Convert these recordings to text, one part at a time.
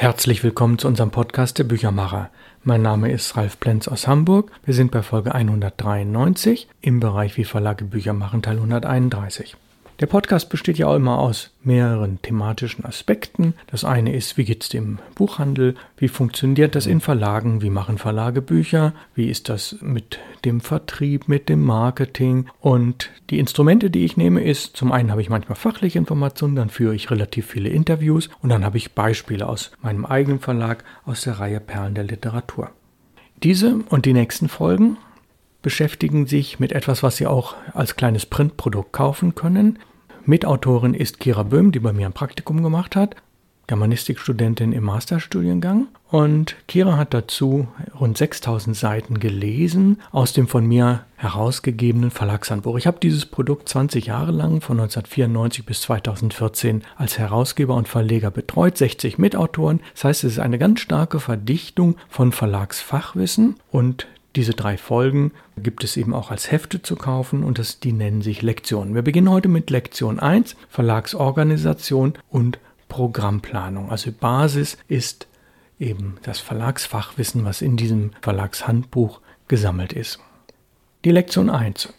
Herzlich willkommen zu unserem Podcast der Büchermacher. Mein Name ist Ralf Plenz aus Hamburg. Wir sind bei Folge 193 im Bereich Wie Verlage Bücher machen Teil 131. Der Podcast besteht ja auch immer aus mehreren thematischen Aspekten. Das eine ist, wie geht es dem Buchhandel? Wie funktioniert das in Verlagen? Wie machen Verlage Bücher? Wie ist das mit dem Vertrieb, mit dem Marketing? Und die Instrumente, die ich nehme, ist, zum einen habe ich manchmal fachliche Informationen, dann führe ich relativ viele Interviews und dann habe ich Beispiele aus meinem eigenen Verlag aus der Reihe Perlen der Literatur. Diese und die nächsten Folgen beschäftigen sich mit etwas, was Sie auch als kleines Printprodukt kaufen können. Mitautorin ist Kira Böhm, die bei mir ein Praktikum gemacht hat, Germanistikstudentin im Masterstudiengang. Und Kira hat dazu rund 6000 Seiten gelesen aus dem von mir herausgegebenen Verlagshandbuch. Ich habe dieses Produkt 20 Jahre lang, von 1994 bis 2014, als Herausgeber und Verleger betreut, 60 Mitautoren. Das heißt, es ist eine ganz starke Verdichtung von Verlagsfachwissen und diese drei Folgen gibt es eben auch als Hefte zu kaufen und das, die nennen sich Lektionen. Wir beginnen heute mit Lektion 1, Verlagsorganisation und Programmplanung. Also Basis ist eben das Verlagsfachwissen, was in diesem Verlagshandbuch gesammelt ist. Die Lektion 1.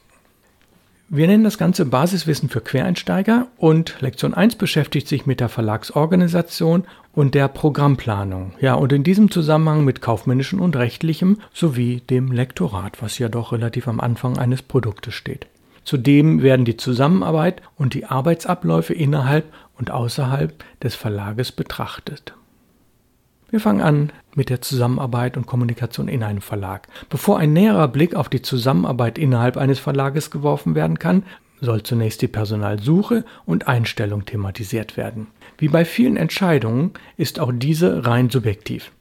Wir nennen das Ganze Basiswissen für Quereinsteiger und Lektion 1 beschäftigt sich mit der Verlagsorganisation und der Programmplanung. Ja, und in diesem Zusammenhang mit kaufmännischem und rechtlichem sowie dem Lektorat, was ja doch relativ am Anfang eines Produktes steht. Zudem werden die Zusammenarbeit und die Arbeitsabläufe innerhalb und außerhalb des Verlages betrachtet. Wir fangen an mit der Zusammenarbeit und Kommunikation in einem Verlag. Bevor ein näherer Blick auf die Zusammenarbeit innerhalb eines Verlages geworfen werden kann, soll zunächst die Personalsuche und Einstellung thematisiert werden. Wie bei vielen Entscheidungen ist auch diese rein subjektiv.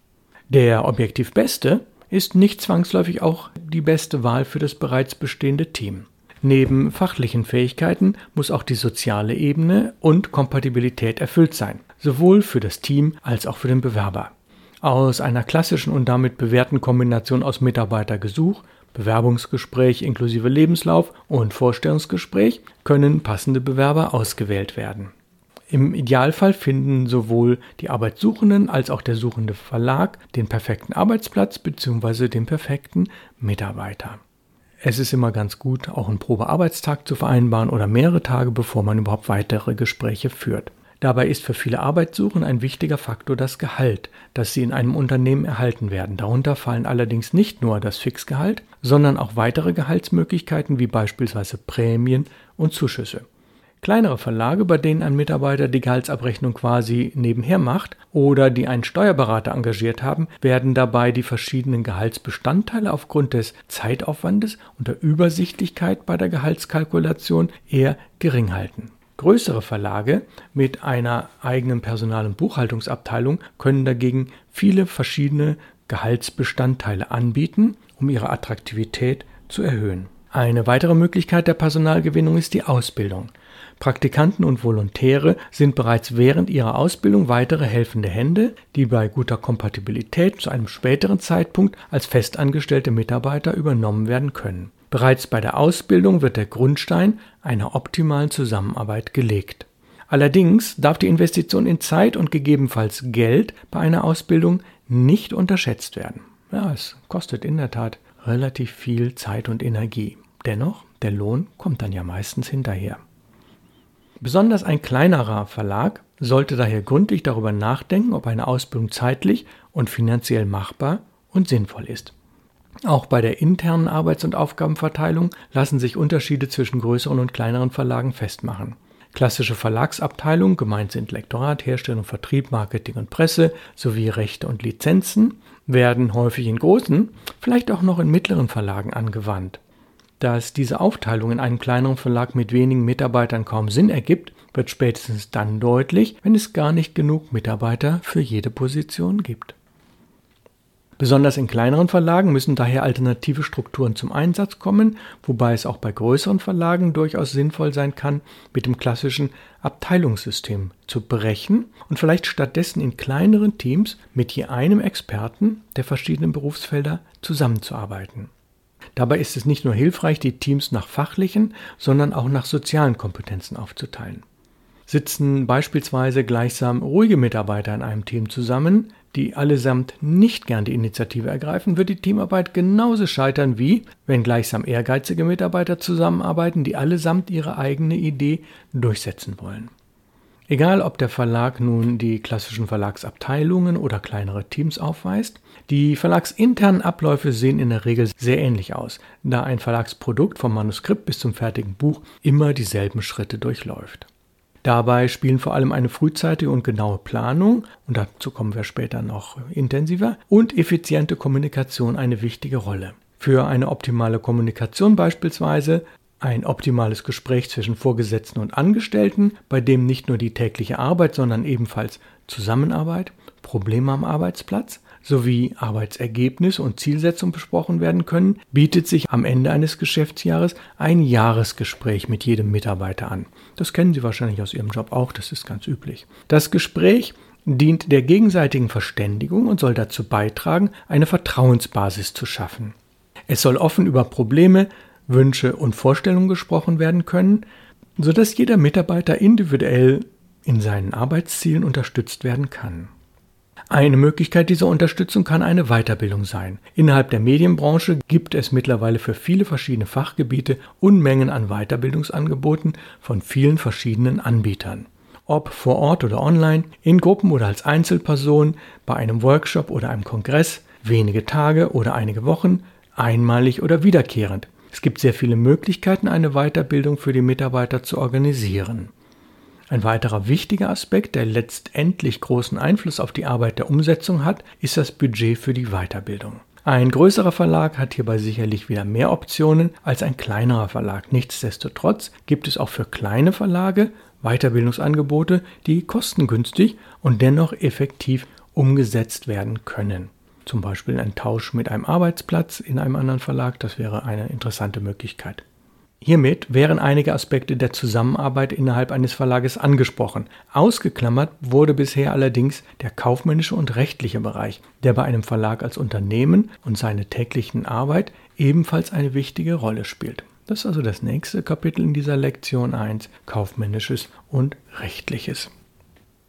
Der objektiv Beste ist nicht zwangsläufig auch die beste Wahl für das bereits bestehende Team. Neben fachlichen Fähigkeiten muss auch die soziale Ebene und Kompatibilität erfüllt sein, sowohl für das Team als auch für den Bewerber. Aus einer klassischen und damit bewährten Kombination aus Mitarbeitergesuch, Bewerbungsgespräch inklusive Lebenslauf und Vorstellungsgespräch können passende Bewerber ausgewählt werden. Im Idealfall finden sowohl die Arbeitssuchenden als auch der suchende Verlag den perfekten Arbeitsplatz bzw. den perfekten Mitarbeiter. Es ist immer ganz gut, auch einen Probearbeitstag zu vereinbaren oder mehrere Tage, bevor man überhaupt weitere Gespräche führt. Dabei ist für viele Arbeitssuchende ein wichtiger Faktor das Gehalt, das sie in einem Unternehmen erhalten werden. Darunter fallen allerdings nicht nur das Fixgehalt, sondern auch weitere Gehaltsmöglichkeiten wie beispielsweise Prämien und Zuschüsse. Kleinere Verlage, bei denen ein Mitarbeiter die Gehaltsabrechnung quasi nebenher macht oder die einen Steuerberater engagiert haben, werden dabei die verschiedenen Gehaltsbestandteile aufgrund des Zeitaufwandes und der Übersichtlichkeit bei der Gehaltskalkulation eher gering halten. Größere Verlage mit einer eigenen Personal- und Buchhaltungsabteilung können dagegen viele verschiedene Gehaltsbestandteile anbieten, um ihre Attraktivität zu erhöhen. Eine weitere Möglichkeit der Personalgewinnung ist die Ausbildung. Praktikanten und Volontäre sind bereits während ihrer Ausbildung weitere helfende Hände, die bei guter Kompatibilität zu einem späteren Zeitpunkt als festangestellte Mitarbeiter übernommen werden können. Bereits bei der Ausbildung wird der Grundstein einer optimalen Zusammenarbeit gelegt. Allerdings darf die Investition in Zeit und gegebenenfalls Geld bei einer Ausbildung nicht unterschätzt werden. Ja, es kostet in der Tat relativ viel Zeit und Energie. Dennoch, der Lohn kommt dann ja meistens hinterher. Besonders ein kleinerer Verlag sollte daher gründlich darüber nachdenken, ob eine Ausbildung zeitlich und finanziell machbar und sinnvoll ist. Auch bei der internen Arbeits- und Aufgabenverteilung lassen sich Unterschiede zwischen größeren und kleineren Verlagen festmachen. Klassische Verlagsabteilungen, gemeint sind Lektorat, Herstellung, Vertrieb, Marketing und Presse sowie Rechte und Lizenzen, werden häufig in großen, vielleicht auch noch in mittleren Verlagen angewandt. Dass diese Aufteilung in einem kleineren Verlag mit wenigen Mitarbeitern kaum Sinn ergibt, wird spätestens dann deutlich, wenn es gar nicht genug Mitarbeiter für jede Position gibt. Besonders in kleineren Verlagen müssen daher alternative Strukturen zum Einsatz kommen, wobei es auch bei größeren Verlagen durchaus sinnvoll sein kann, mit dem klassischen Abteilungssystem zu brechen und vielleicht stattdessen in kleineren Teams mit je einem Experten der verschiedenen Berufsfelder zusammenzuarbeiten. Dabei ist es nicht nur hilfreich, die Teams nach fachlichen, sondern auch nach sozialen Kompetenzen aufzuteilen. Sitzen beispielsweise gleichsam ruhige Mitarbeiter in einem Team zusammen, die allesamt nicht gern die Initiative ergreifen, wird die Teamarbeit genauso scheitern wie, wenn gleichsam ehrgeizige Mitarbeiter zusammenarbeiten, die allesamt ihre eigene Idee durchsetzen wollen. Egal, ob der Verlag nun die klassischen Verlagsabteilungen oder kleinere Teams aufweist, die verlagsinternen Abläufe sehen in der Regel sehr ähnlich aus, da ein Verlagsprodukt vom Manuskript bis zum fertigen Buch immer dieselben Schritte durchläuft. Dabei spielen vor allem eine frühzeitige und genaue Planung, und dazu kommen wir später noch intensiver, und effiziente Kommunikation eine wichtige Rolle. Für eine optimale Kommunikation beispielsweise ein optimales Gespräch zwischen Vorgesetzten und Angestellten, bei dem nicht nur die tägliche Arbeit, sondern ebenfalls Zusammenarbeit, Probleme am Arbeitsplatz sowie Arbeitsergebnis und Zielsetzung besprochen werden können, bietet sich am Ende eines Geschäftsjahres ein Jahresgespräch mit jedem Mitarbeiter an. Das kennen Sie wahrscheinlich aus Ihrem Job auch, das ist ganz üblich. Das Gespräch dient der gegenseitigen Verständigung und soll dazu beitragen, eine Vertrauensbasis zu schaffen. Es soll offen über Probleme, Wünsche und Vorstellungen gesprochen werden können, sodass jeder Mitarbeiter individuell in seinen Arbeitszielen unterstützt werden kann. Eine Möglichkeit dieser Unterstützung kann eine Weiterbildung sein. Innerhalb der Medienbranche gibt es mittlerweile für viele verschiedene Fachgebiete Unmengen an Weiterbildungsangeboten von vielen verschiedenen Anbietern. Ob vor Ort oder online, in Gruppen oder als Einzelperson, bei einem Workshop oder einem Kongress, wenige Tage oder einige Wochen, einmalig oder wiederkehrend. Es gibt sehr viele Möglichkeiten, eine Weiterbildung für die Mitarbeiter zu organisieren. Ein weiterer wichtiger Aspekt, der letztendlich großen Einfluss auf die Arbeit der Umsetzung hat, ist das Budget für die Weiterbildung. Ein größerer Verlag hat hierbei sicherlich wieder mehr Optionen als ein kleinerer Verlag. Nichtsdestotrotz gibt es auch für kleine Verlage Weiterbildungsangebote, die kostengünstig und dennoch effektiv umgesetzt werden können. Zum Beispiel ein Tausch mit einem Arbeitsplatz in einem anderen Verlag, das wäre eine interessante Möglichkeit. Hiermit wären einige Aspekte der Zusammenarbeit innerhalb eines Verlages angesprochen. Ausgeklammert wurde bisher allerdings der kaufmännische und rechtliche Bereich, der bei einem Verlag als Unternehmen und seine täglichen Arbeit ebenfalls eine wichtige Rolle spielt. Das ist also das nächste Kapitel in dieser Lektion 1, kaufmännisches und rechtliches.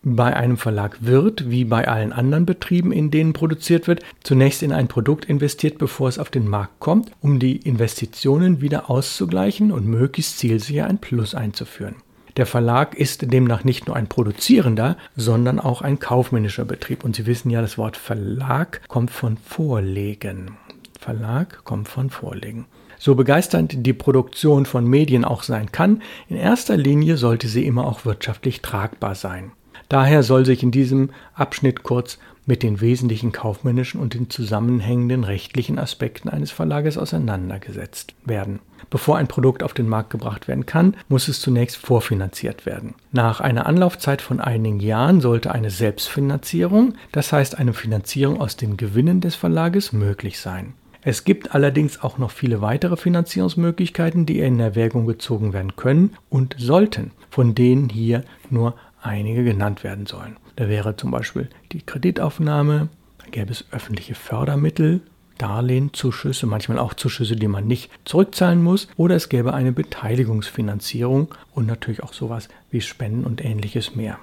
Bei einem Verlag wird, wie bei allen anderen Betrieben, in denen produziert wird, zunächst in ein Produkt investiert, bevor es auf den Markt kommt, um die Investitionen wieder auszugleichen und möglichst zielsicher ein Plus einzuführen. Der Verlag ist demnach nicht nur ein produzierender, sondern auch ein kaufmännischer Betrieb. Und Sie wissen ja, das Wort Verlag kommt von Vorlegen. Verlag kommt von Vorlegen. So begeisternd die Produktion von Medien auch sein kann, in erster Linie sollte sie immer auch wirtschaftlich tragbar sein. Daher soll sich in diesem Abschnitt kurz mit den wesentlichen kaufmännischen und den zusammenhängenden rechtlichen Aspekten eines Verlages auseinandergesetzt werden. Bevor ein Produkt auf den Markt gebracht werden kann, muss es zunächst vorfinanziert werden. Nach einer Anlaufzeit von einigen Jahren sollte eine Selbstfinanzierung, das heißt eine Finanzierung aus den Gewinnen des Verlages, möglich sein. Es gibt allerdings auch noch viele weitere Finanzierungsmöglichkeiten, die in Erwägung gezogen werden können und sollten, von denen hier nur einige genannt werden sollen. Da wäre zum Beispiel die Kreditaufnahme, da gäbe es öffentliche Fördermittel, Darlehen, Zuschüsse, manchmal auch Zuschüsse, die man nicht zurückzahlen muss, oder es gäbe eine Beteiligungsfinanzierung und natürlich auch sowas wie Spenden und ähnliches mehr.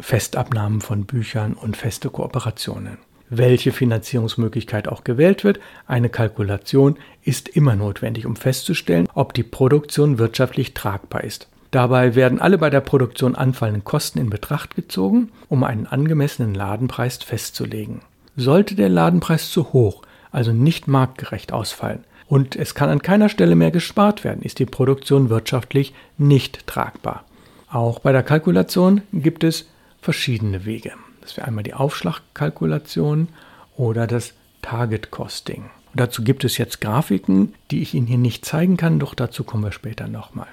Festabnahmen von Büchern und feste Kooperationen. Welche Finanzierungsmöglichkeit auch gewählt wird, eine Kalkulation ist immer notwendig, um festzustellen, ob die Produktion wirtschaftlich tragbar ist. Dabei werden alle bei der Produktion anfallenden Kosten in Betracht gezogen, um einen angemessenen Ladenpreis festzulegen. Sollte der Ladenpreis zu hoch, also nicht marktgerecht ausfallen, und es kann an keiner Stelle mehr gespart werden, ist die Produktion wirtschaftlich nicht tragbar. Auch bei der Kalkulation gibt es verschiedene Wege. Das wäre einmal die Aufschlagkalkulation oder das Target Costing. Und dazu gibt es jetzt Grafiken, die ich Ihnen hier nicht zeigen kann, doch dazu kommen wir später nochmal.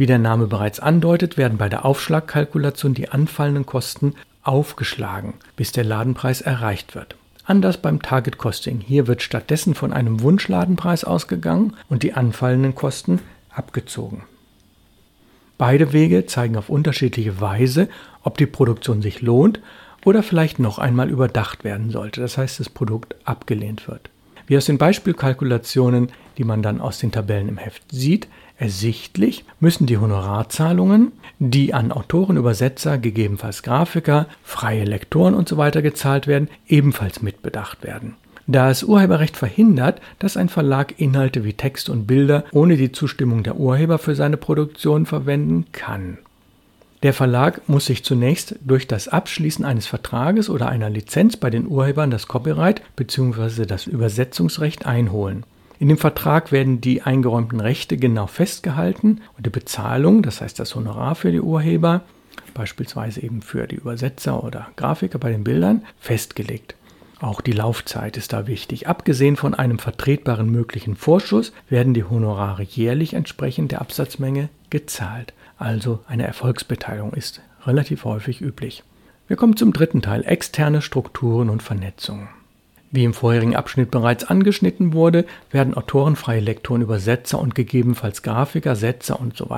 Wie der Name bereits andeutet, werden bei der Aufschlagkalkulation die anfallenden Kosten aufgeschlagen, bis der Ladenpreis erreicht wird. Anders beim Target Costing. Hier wird stattdessen von einem Wunschladenpreis ausgegangen und die anfallenden Kosten abgezogen. Beide Wege zeigen auf unterschiedliche Weise, ob die Produktion sich lohnt oder vielleicht noch einmal überdacht werden sollte, das heißt das Produkt abgelehnt wird. Wie aus den Beispielkalkulationen, die man dann aus den Tabellen im Heft sieht, Ersichtlich müssen die Honorarzahlungen, die an Autoren, Übersetzer, gegebenenfalls Grafiker, freie Lektoren usw. So gezahlt werden, ebenfalls mitbedacht werden. Da das Urheberrecht verhindert, dass ein Verlag Inhalte wie Text und Bilder ohne die Zustimmung der Urheber für seine Produktion verwenden kann. Der Verlag muss sich zunächst durch das Abschließen eines Vertrages oder einer Lizenz bei den Urhebern das Copyright bzw. das Übersetzungsrecht einholen. In dem Vertrag werden die eingeräumten Rechte genau festgehalten und die Bezahlung, das heißt das Honorar für die Urheber, beispielsweise eben für die Übersetzer oder Grafiker bei den Bildern, festgelegt. Auch die Laufzeit ist da wichtig. Abgesehen von einem vertretbaren möglichen Vorschuss werden die Honorare jährlich entsprechend der Absatzmenge gezahlt. Also eine Erfolgsbeteiligung ist relativ häufig üblich. Wir kommen zum dritten Teil, externe Strukturen und Vernetzung. Wie im vorherigen Abschnitt bereits angeschnitten wurde, werden autorenfreie Lektoren, Übersetzer und gegebenenfalls Grafiker, Setzer und so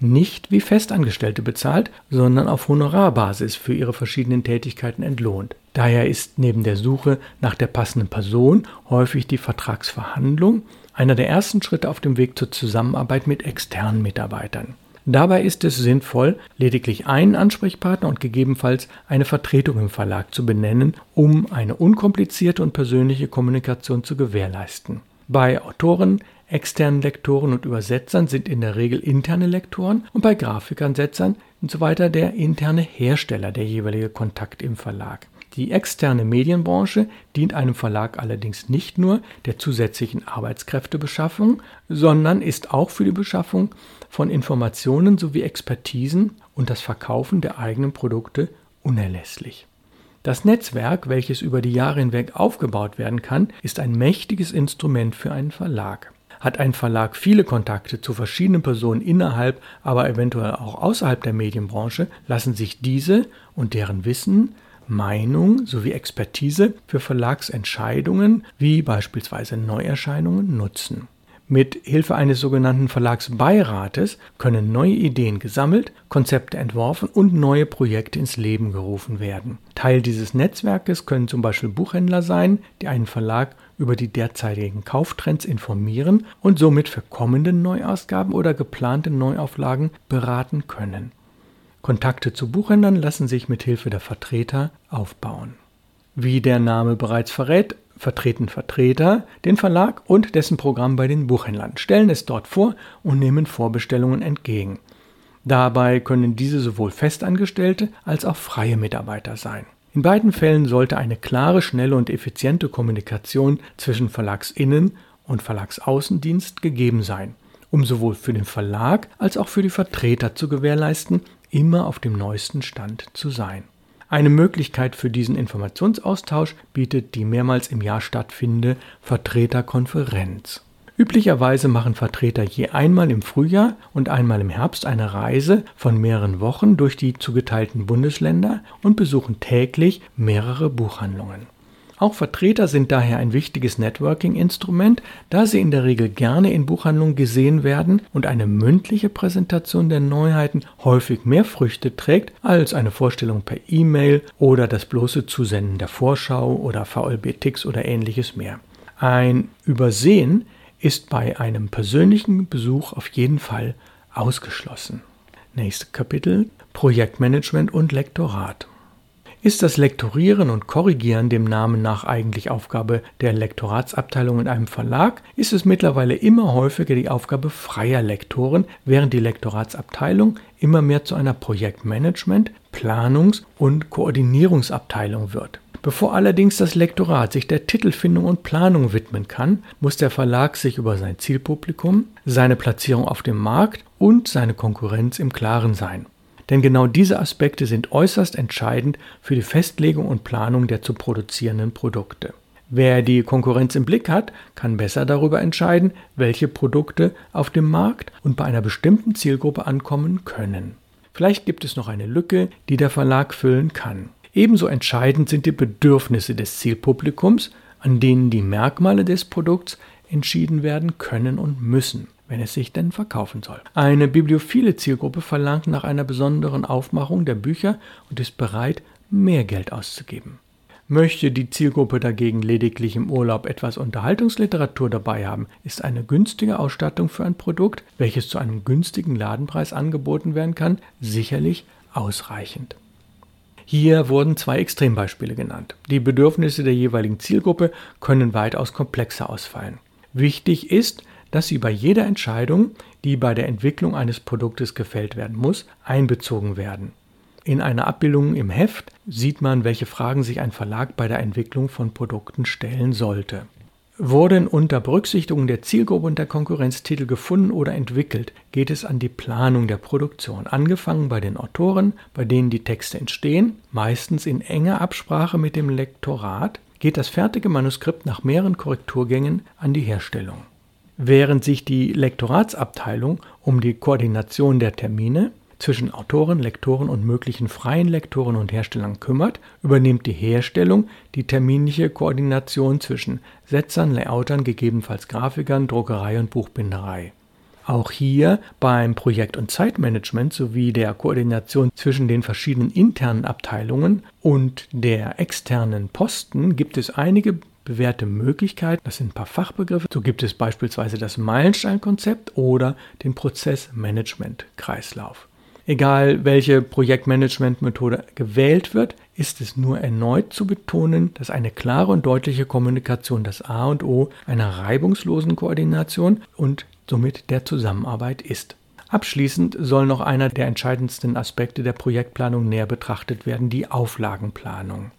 nicht wie Festangestellte bezahlt, sondern auf Honorarbasis für ihre verschiedenen Tätigkeiten entlohnt. Daher ist neben der Suche nach der passenden Person häufig die Vertragsverhandlung einer der ersten Schritte auf dem Weg zur Zusammenarbeit mit externen Mitarbeitern. Dabei ist es sinnvoll, lediglich einen Ansprechpartner und gegebenenfalls eine Vertretung im Verlag zu benennen, um eine unkomplizierte und persönliche Kommunikation zu gewährleisten. Bei Autoren, externen Lektoren und Übersetzern sind in der Regel interne Lektoren und bei Grafikern, Setzern usw. So der interne Hersteller der jeweilige Kontakt im Verlag. Die externe Medienbranche dient einem Verlag allerdings nicht nur der zusätzlichen Arbeitskräftebeschaffung, sondern ist auch für die Beschaffung von Informationen sowie Expertisen und das Verkaufen der eigenen Produkte unerlässlich. Das Netzwerk, welches über die Jahre hinweg aufgebaut werden kann, ist ein mächtiges Instrument für einen Verlag. Hat ein Verlag viele Kontakte zu verschiedenen Personen innerhalb, aber eventuell auch außerhalb der Medienbranche, lassen sich diese und deren Wissen Meinung sowie Expertise für Verlagsentscheidungen wie beispielsweise Neuerscheinungen nutzen. Mit Hilfe eines sogenannten Verlagsbeirates können neue Ideen gesammelt, Konzepte entworfen und neue Projekte ins Leben gerufen werden. Teil dieses Netzwerkes können zum Beispiel Buchhändler sein, die einen Verlag über die derzeitigen Kauftrends informieren und somit für kommende Neuausgaben oder geplante Neuauflagen beraten können. Kontakte zu Buchhändlern lassen sich mit Hilfe der Vertreter aufbauen. Wie der Name bereits verrät, vertreten Vertreter den Verlag und dessen Programm bei den Buchhändlern, stellen es dort vor und nehmen Vorbestellungen entgegen. Dabei können diese sowohl Festangestellte als auch freie Mitarbeiter sein. In beiden Fällen sollte eine klare, schnelle und effiziente Kommunikation zwischen Verlagsinnen und Verlagsaußendienst gegeben sein, um sowohl für den Verlag als auch für die Vertreter zu gewährleisten, immer auf dem neuesten Stand zu sein. Eine Möglichkeit für diesen Informationsaustausch bietet die mehrmals im Jahr stattfindende Vertreterkonferenz. Üblicherweise machen Vertreter je einmal im Frühjahr und einmal im Herbst eine Reise von mehreren Wochen durch die zugeteilten Bundesländer und besuchen täglich mehrere Buchhandlungen. Auch Vertreter sind daher ein wichtiges Networking-Instrument, da sie in der Regel gerne in Buchhandlungen gesehen werden und eine mündliche Präsentation der Neuheiten häufig mehr Früchte trägt als eine Vorstellung per E-Mail oder das bloße Zusenden der Vorschau oder VLB-Ticks oder ähnliches mehr. Ein Übersehen ist bei einem persönlichen Besuch auf jeden Fall ausgeschlossen. Nächstes Kapitel Projektmanagement und Lektorat. Ist das Lektorieren und Korrigieren dem Namen nach eigentlich Aufgabe der Lektoratsabteilung in einem Verlag, ist es mittlerweile immer häufiger die Aufgabe freier Lektoren, während die Lektoratsabteilung immer mehr zu einer Projektmanagement-, Planungs- und Koordinierungsabteilung wird. Bevor allerdings das Lektorat sich der Titelfindung und Planung widmen kann, muss der Verlag sich über sein Zielpublikum, seine Platzierung auf dem Markt und seine Konkurrenz im Klaren sein. Denn genau diese Aspekte sind äußerst entscheidend für die Festlegung und Planung der zu produzierenden Produkte. Wer die Konkurrenz im Blick hat, kann besser darüber entscheiden, welche Produkte auf dem Markt und bei einer bestimmten Zielgruppe ankommen können. Vielleicht gibt es noch eine Lücke, die der Verlag füllen kann. Ebenso entscheidend sind die Bedürfnisse des Zielpublikums, an denen die Merkmale des Produkts entschieden werden können und müssen wenn es sich denn verkaufen soll. Eine bibliophile Zielgruppe verlangt nach einer besonderen Aufmachung der Bücher und ist bereit, mehr Geld auszugeben. Möchte die Zielgruppe dagegen lediglich im Urlaub etwas Unterhaltungsliteratur dabei haben, ist eine günstige Ausstattung für ein Produkt, welches zu einem günstigen Ladenpreis angeboten werden kann, sicherlich ausreichend. Hier wurden zwei Extrembeispiele genannt. Die Bedürfnisse der jeweiligen Zielgruppe können weitaus komplexer ausfallen. Wichtig ist, dass sie bei jeder Entscheidung, die bei der Entwicklung eines Produktes gefällt werden muss, einbezogen werden. In einer Abbildung im Heft sieht man, welche Fragen sich ein Verlag bei der Entwicklung von Produkten stellen sollte. Wurden unter Berücksichtigung der Zielgruppe und der Konkurrenz Titel gefunden oder entwickelt, geht es an die Planung der Produktion, angefangen bei den Autoren, bei denen die Texte entstehen, meistens in enger Absprache mit dem Lektorat, geht das fertige Manuskript nach mehreren Korrekturgängen an die Herstellung. Während sich die Lektoratsabteilung um die Koordination der Termine, zwischen Autoren, Lektoren und möglichen freien Lektoren und Herstellern kümmert, übernimmt die Herstellung die terminliche Koordination zwischen Setzern, Layoutern, gegebenenfalls Grafikern, Druckerei und Buchbinderei. Auch hier beim Projekt- und Zeitmanagement sowie der Koordination zwischen den verschiedenen internen Abteilungen und der externen Posten gibt es einige bewährte Möglichkeiten. Das sind ein paar Fachbegriffe. So gibt es beispielsweise das Meilensteinkonzept oder den Prozessmanagement-Kreislauf. Egal welche Projektmanagementmethode gewählt wird, ist es nur erneut zu betonen, dass eine klare und deutliche Kommunikation das A und O einer reibungslosen Koordination und somit der Zusammenarbeit ist. Abschließend soll noch einer der entscheidendsten Aspekte der Projektplanung näher betrachtet werden, die Auflagenplanung.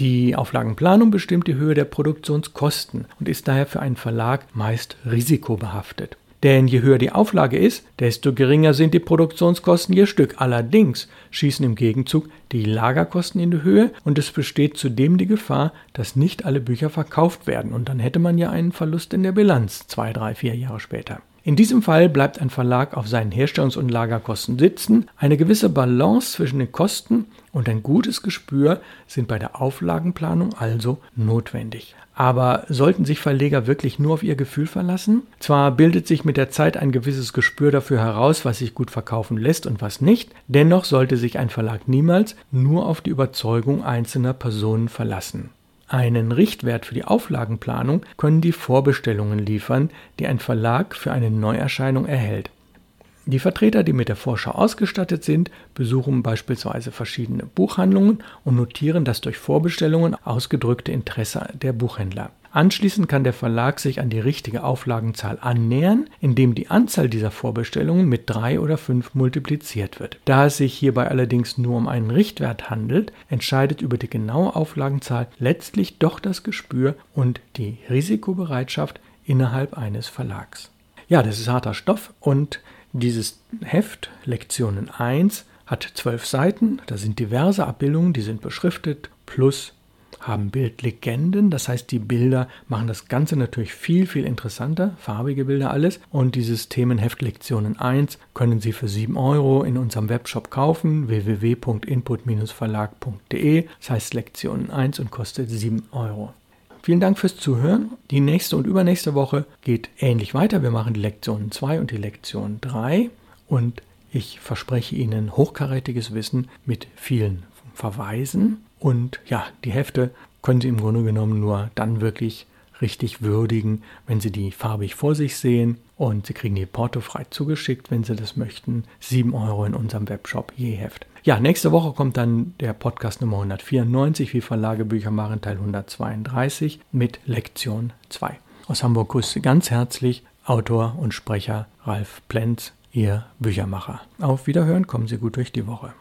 Die Auflagenplanung bestimmt die Höhe der Produktionskosten und ist daher für einen Verlag meist risikobehaftet. Denn je höher die Auflage ist, desto geringer sind die Produktionskosten je Stück. Allerdings schießen im Gegenzug die Lagerkosten in die Höhe und es besteht zudem die Gefahr, dass nicht alle Bücher verkauft werden und dann hätte man ja einen Verlust in der Bilanz zwei, drei, vier Jahre später. In diesem Fall bleibt ein Verlag auf seinen Herstellungs- und Lagerkosten sitzen. Eine gewisse Balance zwischen den Kosten und ein gutes Gespür sind bei der Auflagenplanung also notwendig. Aber sollten sich Verleger wirklich nur auf ihr Gefühl verlassen? Zwar bildet sich mit der Zeit ein gewisses Gespür dafür heraus, was sich gut verkaufen lässt und was nicht, dennoch sollte sich ein Verlag niemals nur auf die Überzeugung einzelner Personen verlassen. Einen Richtwert für die Auflagenplanung können die Vorbestellungen liefern, die ein Verlag für eine Neuerscheinung erhält. Die Vertreter, die mit der Vorschau ausgestattet sind, besuchen beispielsweise verschiedene Buchhandlungen und notieren das durch Vorbestellungen ausgedrückte Interesse der Buchhändler. Anschließend kann der Verlag sich an die richtige Auflagenzahl annähern, indem die Anzahl dieser Vorbestellungen mit drei oder fünf multipliziert wird. Da es sich hierbei allerdings nur um einen Richtwert handelt, entscheidet über die genaue Auflagenzahl letztlich doch das Gespür und die Risikobereitschaft innerhalb eines Verlags. Ja, das ist harter Stoff und dieses Heft, Lektionen 1, hat zwölf Seiten, da sind diverse Abbildungen, die sind beschriftet, plus haben Bildlegenden, das heißt, die Bilder machen das Ganze natürlich viel, viel interessanter, farbige Bilder alles. Und dieses Themenheft Lektionen 1 können Sie für 7 Euro in unserem Webshop kaufen, www.input-verlag.de. Das heißt Lektionen 1 und kostet 7 Euro. Vielen Dank fürs Zuhören. Die nächste und übernächste Woche geht ähnlich weiter. Wir machen die Lektion 2 und die Lektion 3 und ich verspreche Ihnen hochkarätiges Wissen mit vielen Verweisen. Und ja, die Hefte können Sie im Grunde genommen nur dann wirklich richtig würdigen, wenn Sie die farbig vor sich sehen. Und Sie kriegen die portofrei zugeschickt, wenn Sie das möchten. 7 Euro in unserem Webshop je Heft. Ja, nächste Woche kommt dann der Podcast Nummer 194, wie Verlage Bücher machen, Teil 132 mit Lektion 2. Aus Hamburg grüßt ganz herzlich Autor und Sprecher Ralf Plenz, Ihr Büchermacher. Auf Wiederhören, kommen Sie gut durch die Woche.